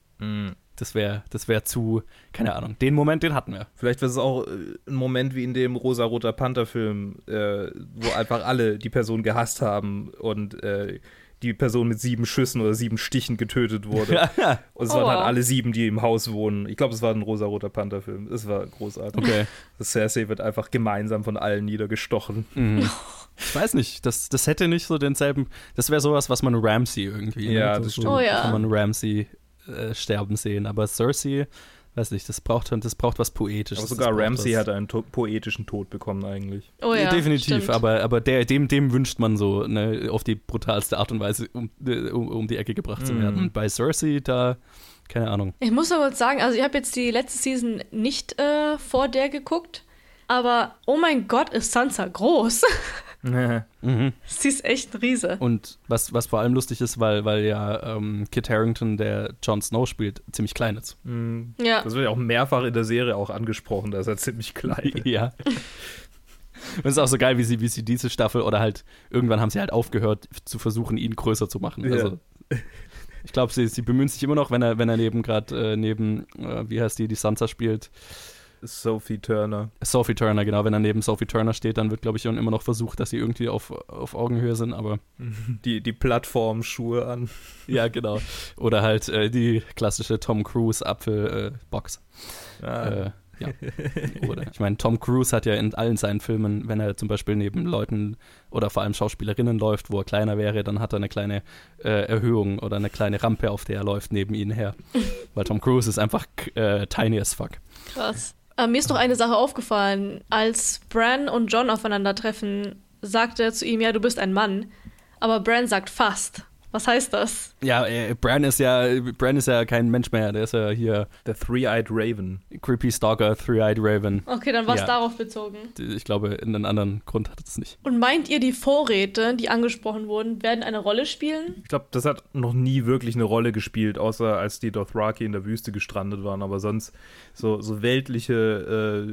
Das wäre das wär zu, keine Ahnung. Den Moment, den hatten wir. Vielleicht wäre es auch äh, ein Moment wie in dem Rosa-Roter Panther-Film, äh, wo einfach alle die Person gehasst haben und äh, die Person mit sieben Schüssen oder sieben Stichen getötet wurde. [laughs] Und es Oh, waren halt wow. alle sieben, die im Haus wohnen. Ich glaube, es war ein Rosa-Roter Panther-Film. Es war großartig. Okay. Das Cersei wird einfach gemeinsam von allen niedergestochen. Mhm. Ich weiß nicht, das, das hätte nicht so denselben. Das wäre sowas, was man Ramsey irgendwie. Ja, ne? das so, stimmt. Oh ja. Kann man Ramsey äh, sterben sehen. Aber Cersei, weiß nicht, das braucht, das braucht was Poetisches. Aber sogar Ramsey hat einen to poetischen Tod bekommen eigentlich. Oh ja. Definitiv, stimmt. aber, aber der, dem, dem wünscht man so ne, auf die brutalste Art und Weise um, um, um die Ecke gebracht zu Mhm. werden. Und bei Cersei, da, keine Ahnung. Ich muss aber sagen, also ich habe jetzt die letzte Season nicht äh, vor der geguckt, aber oh mein Gott, ist Sansa groß. [laughs] [laughs] Mhm. Sie ist echt ein Riese. Und was, was vor allem lustig ist, weil, weil ja ähm, Kit Harrington, der Jon Snow spielt, ziemlich klein ist. Mhm. Ja. Das wird ja auch mehrfach in der Serie auch angesprochen, dass er ziemlich klein [laughs] ist. ja. Und es ist auch so geil, wie sie, wie sie diese Staffel oder halt irgendwann haben sie halt aufgehört zu versuchen, ihn größer zu machen. Ja. Also ich glaube, sie, sie bemühen sich immer noch, wenn er, wenn er neben gerade äh, neben, äh, wie heißt die, die Sansa spielt, Sophie Turner. Sophie Turner, genau, wenn er neben Sophie Turner steht, dann wird, glaube ich, immer noch versucht, dass sie irgendwie auf, auf Augenhöhe sind, aber [laughs] Die, die Plattformschuhe an. [laughs] ja, genau. Oder halt äh, die klassische Tom Cruise Apfelbox. Ah. Äh, ja. [laughs] Oder ich meine, Tom Cruise hat ja in allen seinen Filmen, wenn er zum Beispiel neben Leuten oder vor allem Schauspielerinnen läuft, wo er kleiner wäre, dann hat er eine kleine äh, Erhöhung oder eine kleine Rampe, auf der er läuft neben ihnen her. Weil Tom Cruise ist einfach äh, tiny as fuck. Krass. Äh, mir ist noch eine Sache aufgefallen. Als Bran und John aufeinandertreffen, sagt er zu ihm, ja, du bist ein Mann. Aber Bran sagt fast. Was heißt das? Ja, äh, Bran ist ja, Bran ist ja kein Mensch mehr. Der ist ja hier Der Three-Eyed Raven. Creepy Stalker, Three-Eyed Raven. Okay, dann war es Ja. darauf bezogen. Ich glaube, in einen anderen Grund hat es nicht. Und meint ihr, die Vorräte, die angesprochen wurden, werden eine Rolle spielen? Ich glaube, das hat noch nie wirklich eine Rolle gespielt, außer als die Dothraki in der Wüste gestrandet waren. Aber sonst so, so weltliche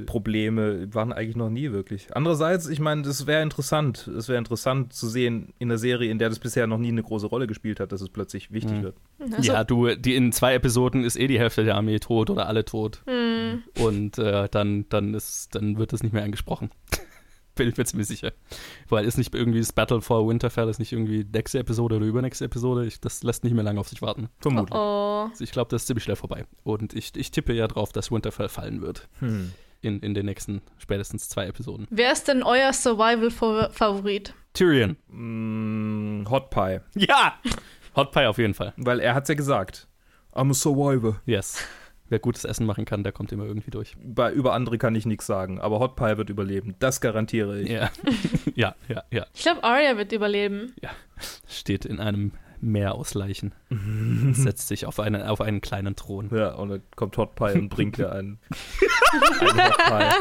äh, Probleme waren eigentlich noch nie wirklich. Andererseits, ich meine, das wäre interessant. Es wäre interessant zu sehen in der Serie, in der das bisher noch nie eine große Rolle gespielt hat, dass es plötzlich wichtig wird. Also, ja, du, die in zwei Episoden ist eh die Hälfte der Armee tot oder alle tot. hm, Und äh, dann, dann, ist, dann wird das nicht mehr angesprochen. [laughs] Bin ich mir ziemlich sicher. Weil ist nicht irgendwie das Battle for Winterfell, ist nicht irgendwie nächste Episode oder übernächste Episode. Ich, das lässt nicht mehr lange auf sich warten. Vermutlich. oh. Also ich glaube, das ist ziemlich schnell vorbei. Und ich, ich tippe ja drauf, dass Winterfell fallen wird. Hm. In, in den nächsten spätestens zwei Episoden. Wer ist denn euer Survival-Favorit? Tyrion. Mm, Hot Pie. Ja! Hot Pie auf jeden Fall. Weil er hat's ja gesagt. I'm a survivor. Yes. Wer gutes Essen machen kann, der kommt immer irgendwie durch. Bei, über andere kann ich nichts sagen, aber Hot Pie wird überleben. Das garantiere ich. Ja. [laughs] ja, ja, ja. Ich glaube, Arya wird überleben. Steht in einem Meer aus Leichen. Setzt sich auf, eine, auf einen kleinen Thron. Ja, und dann kommt Hot Pie und bringt dir einen, [laughs] einen Hot Pie.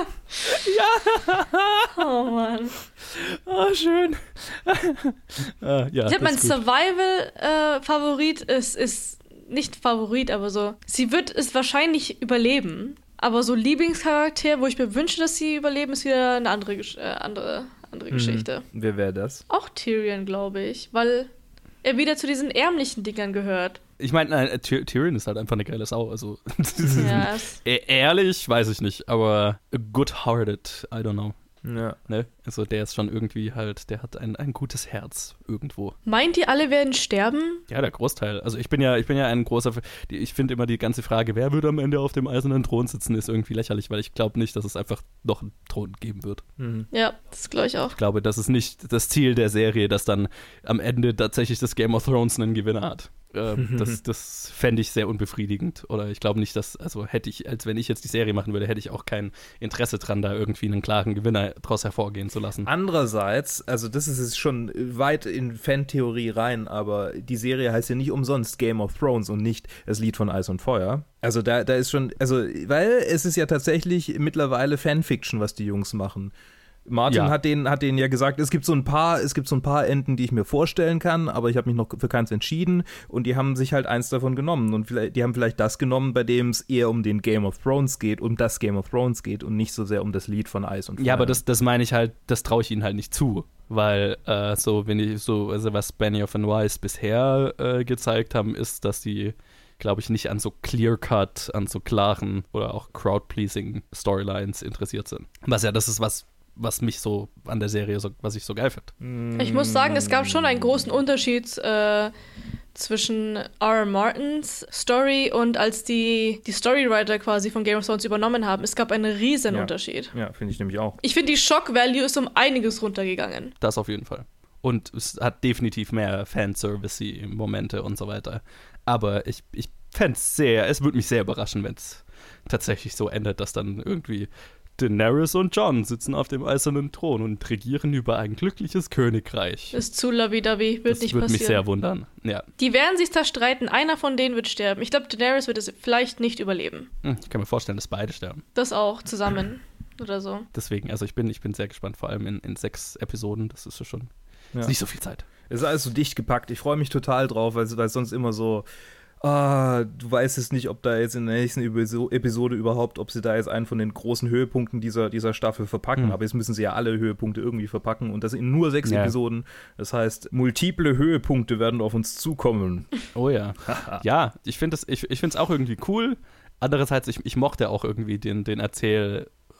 Oh Mann. Ah, schön. ah, ja, Ich glaube, mein. Survival-Favorit ist, ist nicht Favorit, aber so. Sie wird es wahrscheinlich überleben. Aber so Lieblingscharakter, wo ich mir wünsche, dass sie überleben, ist wieder eine andere, äh, andere, andere Mhm. Geschichte. Wer wäre das? Auch Tyrion, glaube ich, weil er wieder zu diesen ärmlichen Dingern gehört. Ich meine, nein, Ty Tyrion ist halt einfach eine geile Sau. Also, [laughs] Ja, es- E- ehrlich, weiß ich nicht, aber good-hearted, I don't know. Ja. Ne? Also, der ist schon irgendwie halt, der hat ein, ein gutes Herz irgendwo. Meint ihr, alle werden sterben? Ja, der Großteil. Also ich bin ja, ich bin ja ein großer, die- ich finde immer die ganze Frage, wer wird am Ende auf dem eisernen Thron sitzen, ist irgendwie lächerlich, weil ich glaube nicht, dass es einfach noch einen Thron geben wird. Mhm. Ja, das glaube ich auch. Ich glaube, das ist nicht das Ziel der Serie, dass dann am Ende tatsächlich das Game of Thrones einen Gewinner hat. Ähm, das das fände ich sehr unbefriedigend. Oder ich glaube nicht, dass, also hätte ich, als wenn ich jetzt die Serie machen würde, hätte ich auch kein Interesse dran, da irgendwie einen klaren Gewinner draus hervorgehen zu lassen. Andererseits, also das ist jetzt schon weit in Fantheorie rein, aber die Serie heißt ja nicht umsonst Game of Thrones und nicht das Lied von Eis und Feuer. Also da, da ist schon, also, weil es ist ja tatsächlich mittlerweile Fanfiction, was die Jungs machen. Martin Ja. hat denen, hat denen ja gesagt, es gibt so ein paar, es gibt so ein paar Enden, die ich mir vorstellen kann, aber ich habe mich noch für keins entschieden und die haben sich halt eins davon genommen und vielleicht, die haben vielleicht das genommen, bei dem es eher um den Game of Thrones geht, um das Game of Thrones geht und nicht so sehr um das Lied von Eis und Feuer. Ja, aber das, das meine ich halt, das traue ich ihnen halt nicht zu. Weil äh, so, wenn ich so, also was Benioff and Weiss bisher äh, gezeigt haben, ist, dass die, glaube ich, nicht an so clear-cut, an so klaren oder auch crowd-pleasing Storylines interessiert sind. Was ja das ist, was, was mich so an der Serie, so, was ich so geil finde. Ich muss sagen, es gab schon einen großen Unterschied äh, zwischen R. Martins Story und als die, die Storywriter quasi von Game of Thrones übernommen haben. Es gab einen riesen Ja. Unterschied. Ja, finde ich nämlich auch. Ich finde, die Shock-Value ist um einiges runtergegangen. Das auf jeden Fall. Und es hat definitiv mehr Fanservice-Momente und so weiter. Aber ich, ich fände es sehr, es würde mich sehr überraschen, wenn es tatsächlich so endet, dass dann irgendwie Daenerys und Jon sitzen auf dem eisernen Thron und regieren über ein glückliches Königreich. Ist zu lavidavi, wird das nicht würde mich sehr passieren. wundern. Ja, Die werden sich zerstreiten, einer von denen wird sterben. Ich glaube, Daenerys wird es vielleicht nicht überleben. Hm, ich kann mir vorstellen, dass beide sterben. Das auch zusammen [clears throat] oder so. Deswegen, also ich bin, ich bin sehr gespannt, vor allem in, in sechs Episoden. Das ist ja schon Ja. ist nicht so viel Zeit. Es ist alles so dicht gepackt. Ich freue mich total drauf, weil weil es sonst immer so, ah, du weißt es nicht, ob da jetzt in der nächsten Episo- Episode überhaupt, ob sie da jetzt einen von den großen Höhepunkten dieser, dieser Staffel verpacken. Hm. Aber jetzt müssen sie ja alle Höhepunkte irgendwie verpacken und das in nur sechs Ja. Episoden. Das heißt, multiple Höhepunkte werden auf uns zukommen. [laughs] Oh ja. [laughs] ja, ich finde es ich, ich find's auch irgendwie cool. Andererseits, ich, ich mochte auch irgendwie den, den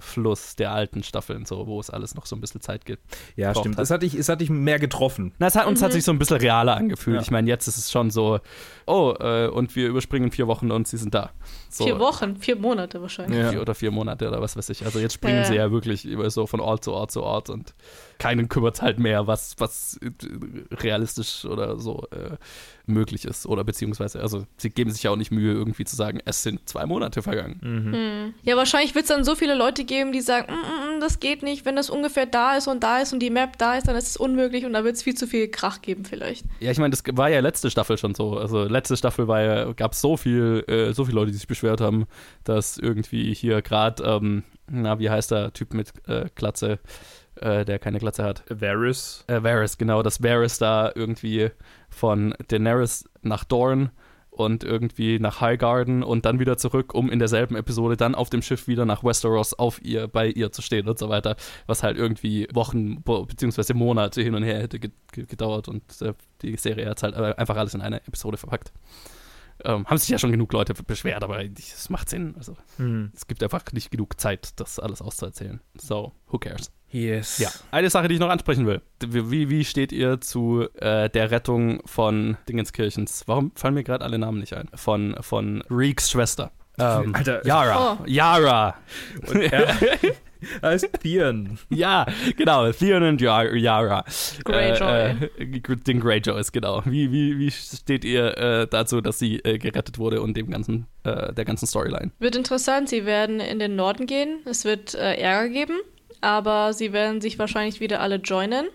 Erzählfluss der alten Staffeln, so, wo es alles noch so ein bisschen Zeit gibt. Ja, stimmt. hat. Das hatte ich, es hat dich mehr getroffen. Na, es hat, uns hat sich so ein bisschen realer angefühlt. Ja. Ich meine, jetzt ist es schon so, oh, äh, und wir überspringen vier Wochen und sie sind da. So, Vier Wochen, vier Monate wahrscheinlich. Ja. Vier oder vier Monate oder was weiß ich. Also jetzt springen Ja. sie ja wirklich immer so von Ort zu Ort zu Ort und keinen kümmert halt mehr, was, was äh, realistisch oder so äh, möglich ist. Oder beziehungsweise, also sie geben sich ja auch nicht Mühe, irgendwie zu sagen, es sind zwei Monate vergangen. Hm. Ja, wahrscheinlich wird es dann so viele Leute geben, die sagen, mm, mm, mm, das geht nicht. Wenn das ungefähr da ist und da ist und die Map da ist, dann ist es unmöglich und da wird es viel zu viel Krach geben vielleicht. Ja, ich meine, das war ja letzte Staffel schon so. Also letzte Staffel war ja, gab es so viel, äh, so viele Leute, die sich beschwert haben, dass irgendwie hier gerade, ähm, na, wie heißt der Typ mit äh, Glatze, äh, der keine Glatze hat? Varys. Äh, Varys, genau, dass Varys da irgendwie von Daenerys nach Dorne und irgendwie nach Highgarden und dann wieder zurück, um in derselben Episode dann auf dem Schiff wieder nach Westeros auf ihr, bei ihr zu stehen und so weiter, was halt irgendwie Wochen bzw. Monate hin und her hätte gedauert und äh, die Serie hat halt einfach alles in eine Episode verpackt. Ähm, haben sich ja schon genug Leute beschwert, aber es macht Sinn. Also, mhm. es gibt einfach nicht genug Zeit, das alles auszuerzählen. So, who cares? Yes. Ja, eine Sache, die ich noch ansprechen will. Wie, wie steht ihr zu äh, der Rettung von Dingenskirchens? Warum fallen mir gerade alle Namen nicht ein? Von, von Reeks Schwester. Ähm, [laughs] Alter. Yara. Oh. Yara. Und er [laughs] heißt Theon. Ja, genau. Theon und Yara. Greyjoy. Äh, äh, den Greyjoy ist genau. Wie, wie, wie steht ihr äh, dazu, dass sie äh, gerettet wurde und dem ganzen, äh, der ganzen Storyline? Wird interessant. Sie werden in den Norden gehen. Es wird äh, Ärger geben aber sie werden sich wahrscheinlich wieder alle joinen.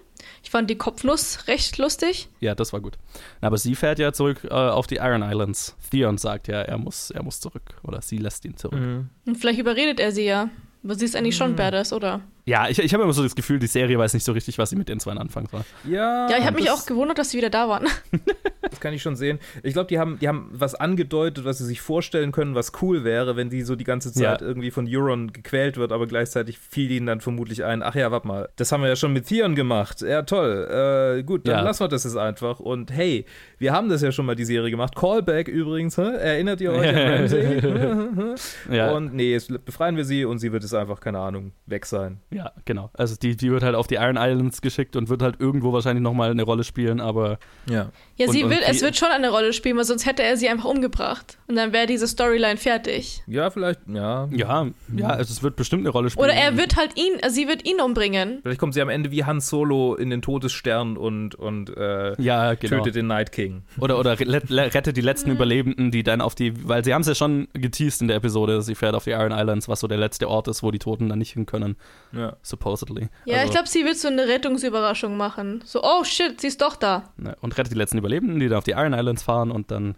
Ich fand die Kopfnuss recht lustig. Ja, das war gut. Aber sie fährt ja zurück äh, auf die Iron Islands. Theon sagt ja, er muss, er muss zurück. Oder sie lässt ihn zurück. Mhm. Und vielleicht überredet er sie ja. Aber sie ist eigentlich schon mhm. badass, oder? Ja, ich, ich habe immer so das Gefühl, die Serie weiß nicht so richtig, was sie mit den zwei anfangen soll. Ja, ja ich habe mich auch gewundert, dass sie wieder da waren. [laughs] das kann ich schon sehen. Ich glaube, die haben, die haben was angedeutet, was sie sich vorstellen können, was cool wäre, wenn die so die ganze Zeit ja. irgendwie von Euron gequält wird, aber gleichzeitig fiel ihnen dann vermutlich ein, ach ja, warte mal, das haben wir ja schon mit Theon gemacht. Ja, toll. Äh, gut, dann ja. lassen wir das jetzt einfach. Und hey, wir haben das ja schon mal die Serie gemacht. Callback übrigens, hä? erinnert ihr euch an [laughs] Ramsey? [laughs] ja. Und nee, jetzt befreien wir sie und sie wird es einfach, keine Ahnung, weg sein. Ja, genau. Also die, die wird halt auf die Iron Islands geschickt und wird halt irgendwo wahrscheinlich nochmal eine Rolle spielen, aber. Ja. Ja, sie und, will, und es wird schon eine Rolle spielen, weil sonst hätte er sie einfach umgebracht. Und dann wäre diese Storyline fertig. Ja, vielleicht, ja. Ja, ja, also es wird bestimmt eine Rolle spielen. Oder er wird halt ihn, also sie wird ihn umbringen. Vielleicht kommt sie am Ende wie Han Solo in den Todesstern und, und äh, ja, genau. tötet den Night King. Oder, oder rettet die letzten Überlebenden, die dann auf die, weil sie haben es ja schon geteased in der Episode, sie fährt auf die Iron Islands, was so der letzte Ort ist, wo die Toten dann nicht hin können. Ja. Supposedly. Ja, also, ich glaube, sie wird so eine Rettungsüberraschung machen. So, oh shit, sie ist doch da. Ne, und rettet die letzten Überlebenden, die dann auf die Iron Islands fahren und dann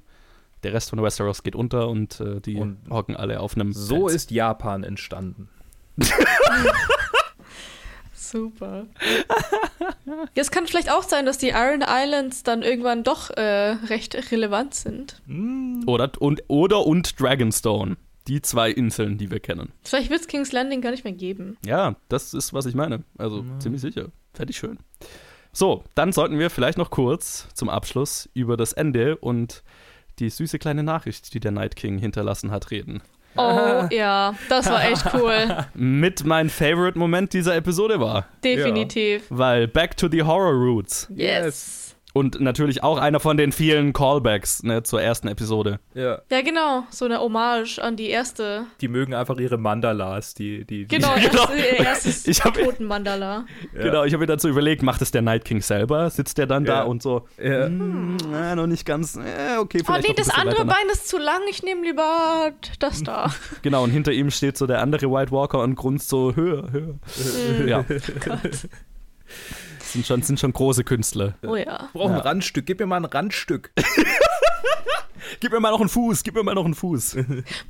der Rest von Westeros geht unter und äh, die und hocken alle auf einem. So Fels. ist Japan entstanden. [laughs] Super. Jetzt kann vielleicht auch sein, dass die Iron Islands dann irgendwann doch äh, recht relevant sind. Oder und, oder und Dragonstone. Die zwei Inseln, die wir kennen. Vielleicht wird es King's Landing gar nicht mehr geben. Ja, das ist, was ich meine. Also mhm. ziemlich sicher. Fände ich schön. So, dann sollten wir vielleicht noch kurz zum Abschluss über das Ende und die süße kleine Nachricht, die der Night King hinterlassen hat, reden. Oh ja, das war echt cool. [laughs] Mit mein Favorite-Moment dieser Episode war. Definitiv. Ja. Weil Back to the Horror Roots. Yes. Und natürlich auch einer von den vielen Callbacks ne, zur ersten Episode. Ja. Ja, genau. So eine Hommage an die erste. Die mögen einfach ihre Mandalas, die. die, die genau, [laughs] genau. Ihr erstes ich hab, Toten-Mandala. Ja. Genau, ich habe mir dazu überlegt, macht es der Night King selber? Sitzt der dann ja. da und so? Ja. Hm, äh, noch nicht ganz. Äh, okay, vielleicht. Oh nee, das andere Bein ist zu lang, ich nehme lieber das da. [laughs] genau, und hinter ihm steht so der andere White Walker und grunzt so höher, höher. Mhm. [laughs] Ja. Gott. Sind schon, sind schon große Künstler. Oh ja. Ich brauche ein Randstück. Gib mir mal ein Randstück. [laughs] gib mir mal noch einen Fuß. Gib mir mal noch einen Fuß.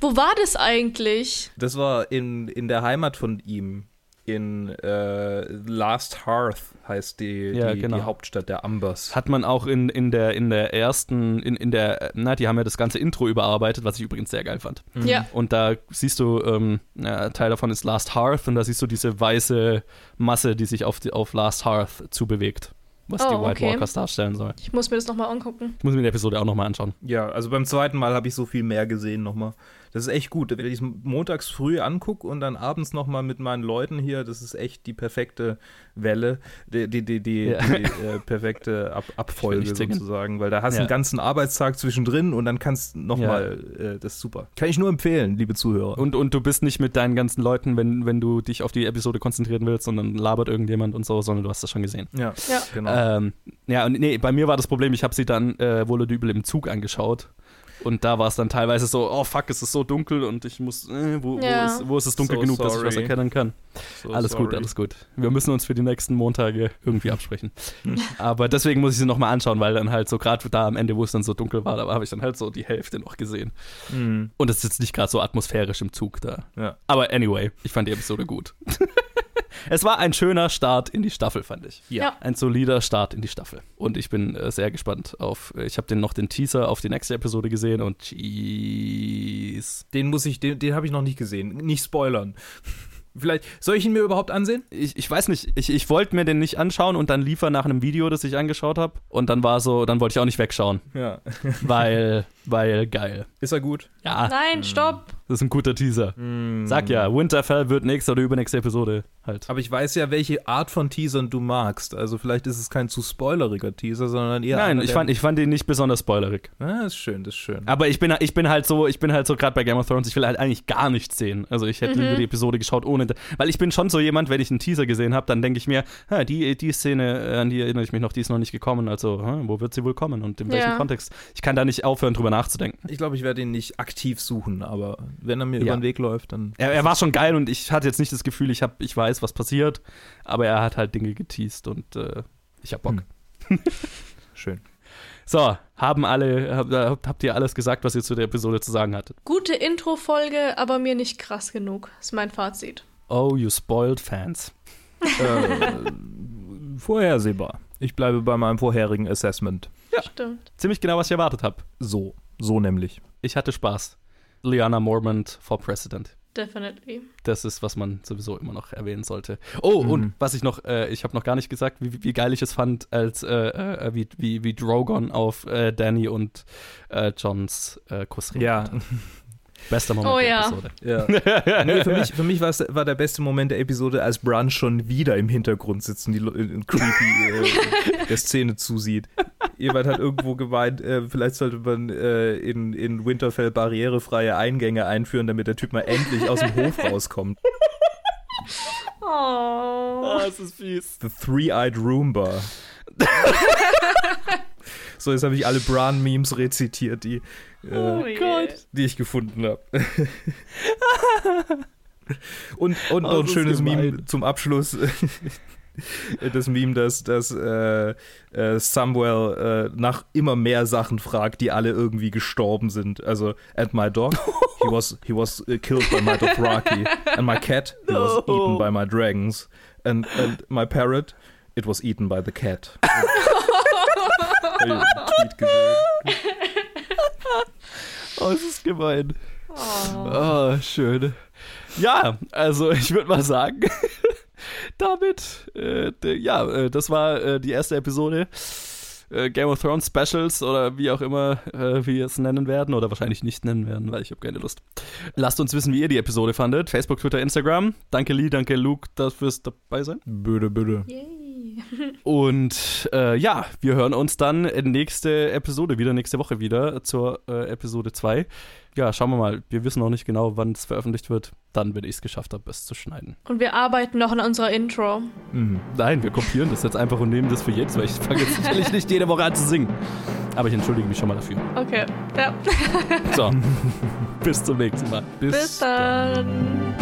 Wo war das eigentlich? Das war in, in der Heimat von ihm in äh, Last Hearth heißt die, ja, die, genau. die, Hauptstadt der Ambers. Hat man auch in, in, der, in der ersten, in, in der, na, die haben ja das ganze Intro überarbeitet, was ich übrigens sehr geil fand. Mhm. Ja. Und da siehst du, ähm, ja, Teil davon ist Last Hearth und da siehst du diese weiße Masse, die sich auf, die, auf Last Hearth zubewegt was oh, die White okay. Walkers darstellen soll. Ich muss mir das nochmal angucken. Ich muss mir die Episode auch nochmal anschauen. Ja, also beim zweiten Mal habe ich so viel mehr gesehen nochmal. Das ist echt gut. Wenn ich es montags früh angucke und dann abends nochmal mit meinen Leuten hier, das ist echt die perfekte Welle, die, die, die, die, ja. die äh, perfekte Ab [laughs] Abfolge sozusagen, weil da hast du ja. einen ganzen Arbeitstag zwischendrin und dann kannst nochmal, ja. äh, das ist super. Kann ich nur empfehlen, liebe Zuhörer. Und, und du bist nicht mit deinen ganzen Leuten, wenn, wenn du dich auf die Episode konzentrieren willst, sondern labert irgendjemand und so, sondern du hast das schon gesehen. Ja, ja. genau. Ähm, ja, und nee, bei mir war das Problem, ich habe sie dann äh, wohl übel im Zug angeschaut Und da war es dann teilweise so, oh fuck, es ist so dunkel und ich muss, äh, wo, Ja. wo, ist, wo ist es dunkel So genug, dass ich was sorry. erkennen kann? So alles gut, sorry. alles gut. Wir müssen uns für die nächsten Montage irgendwie absprechen. [laughs] Aber deswegen muss ich sie nochmal anschauen, weil dann halt so gerade da am Ende, wo es dann so dunkel war, da habe ich dann halt so die Hälfte noch gesehen. Mhm. Und es ist jetzt nicht gerade so atmosphärisch im Zug da. Ja. Aber anyway, ich fand die Episode gut. [laughs] [laughs] es war ein schöner Start in die Staffel, fand ich. Ja. Ein solider Start in die Staffel. Und ich bin äh, sehr gespannt auf. Ich habe den noch den Teaser auf die nächste Episode gesehen und jeez. Den muss ich, den, den habe ich noch nicht gesehen. Nicht spoilern. Vielleicht, soll ich ihn mir überhaupt ansehen? Ich, ich weiß nicht, ich, ich wollte mir den nicht anschauen und dann lief er nach einem Video, das ich angeschaut habe. Und dann war so, dann wollte ich auch nicht wegschauen. Ja. Weil, weil geil. Ist er gut? Ja, Nein, stopp. das ist ein guter Teaser. Sag ja, Winterfell wird nächste oder übernächste Episode halt. Aber ich weiß ja, welche Art von Teasern du magst. Also vielleicht ist es kein zu spoileriger Teaser, sondern eher. Nein, einer, ich fand, ich fand ihn nicht besonders spoilerig. Ah, ist schön, das ist schön. Aber ich bin, ich bin halt so, ich bin halt so gerade bei Game of Thrones, ich will halt eigentlich gar nichts sehen. Also ich hätte lieber die Episode geschaut ohne, weil ich bin schon so jemand, wenn ich einen Teaser gesehen habe, dann denke ich mir, ha, die, die Szene, an die erinnere ich mich noch, die ist noch nicht gekommen, also ha, wo wird sie wohl kommen und in welchem Ja. Kontext? Ich kann da nicht aufhören, drüber nachzudenken. Ich glaube, ich werde ihn nicht aktiv suchen, aber wenn er mir Ja. über den Weg läuft, dann. Er, er war schon geil und ich hatte jetzt nicht das Gefühl, ich, hab, ich weiß, was passiert, aber er hat halt Dinge geteased und äh, ich hab Bock. Hm. [laughs] Schön. So, haben alle, hab, habt, ihr alles gesagt, was ihr zu der Episode zu sagen hattet? Gute Intro-Folge, aber mir nicht krass genug. Ist mein Fazit. Oh, you spoiled fans. äh, vorhersehbar. Ich bleibe bei meinem vorherigen Assessment. Stimmt. Ziemlich genau, was ich erwartet habe. So, so nämlich. Ich hatte Spaß. Liana Mormont for President. Definitely. Das ist, was man sowieso immer noch erwähnen sollte. Oh, Mhm. und was ich noch, äh, ich habe noch gar nicht gesagt, wie, wie geil ich es fand, als äh, äh, wie, wie, wie Drogon auf äh, Danny und äh, Johns äh, Kuss Ja, reagiert [laughs] hat. Bester Moment Oh der ja. Episode. ja. [laughs] nee, für mich, für mich war der beste Moment der Episode, als Bran schon wieder im Hintergrund sitzt und die Lo- äh, creepy äh, der Szene zusieht. Jemand hat irgendwo gemeint, äh, vielleicht sollte man äh, in, in Winterfell barrierefreie Eingänge einführen, damit der Typ mal endlich aus dem Hof rauskommt. Oh. das ist fies. The Three-Eyed Roomba. [laughs] so, jetzt habe ich alle Bran-Memes rezitiert, die, äh, Oh die ich gefunden habe. [laughs] und und noch Oh, ein schönes gemein. Meme zum Abschluss. [laughs] Das Meme, dass, dass äh, äh, Samuel äh, nach immer mehr Sachen fragt, die alle irgendwie gestorben sind. Also, and my dog, he was, he was uh, killed by my Dothraki. And my cat, he was No. eaten by my dragons. And, and my parrot, it was eaten by the cat. [laughs] [laughs] Tweet gesehen. Oh, es ist gemein. Oh. Oh, schön. Ja, also ich würde mal sagen, [laughs] damit, äh, ja, äh, das war äh, die erste Episode. Äh, Game of Thrones Specials oder wie auch immer äh, wir es nennen werden oder wahrscheinlich nicht nennen werden, weil ich habe keine Lust. Lasst uns wissen, wie ihr die Episode fandet. Facebook, Twitter, Instagram. Danke Lee, danke Luke, dass fürs dabei sein. Böde, böde. Yay. [laughs] Und äh, ja, wir hören uns dann in nächste Episode wieder, nächste Woche wieder zur äh, Episode 2. Ja, schauen wir mal. Wir wissen noch nicht genau, wann es veröffentlicht wird. Dann, wenn ich es geschafft habe, es zu schneiden. Und wir arbeiten noch an unserer Intro. Mhm. Nein, wir kopieren das jetzt einfach und nehmen das für jedes, weil ich fange jetzt [laughs] sicherlich nicht jede Woche an zu singen. Aber ich entschuldige mich schon mal dafür. Okay. Ja. So, [laughs] bis zum nächsten Mal. Bis dann.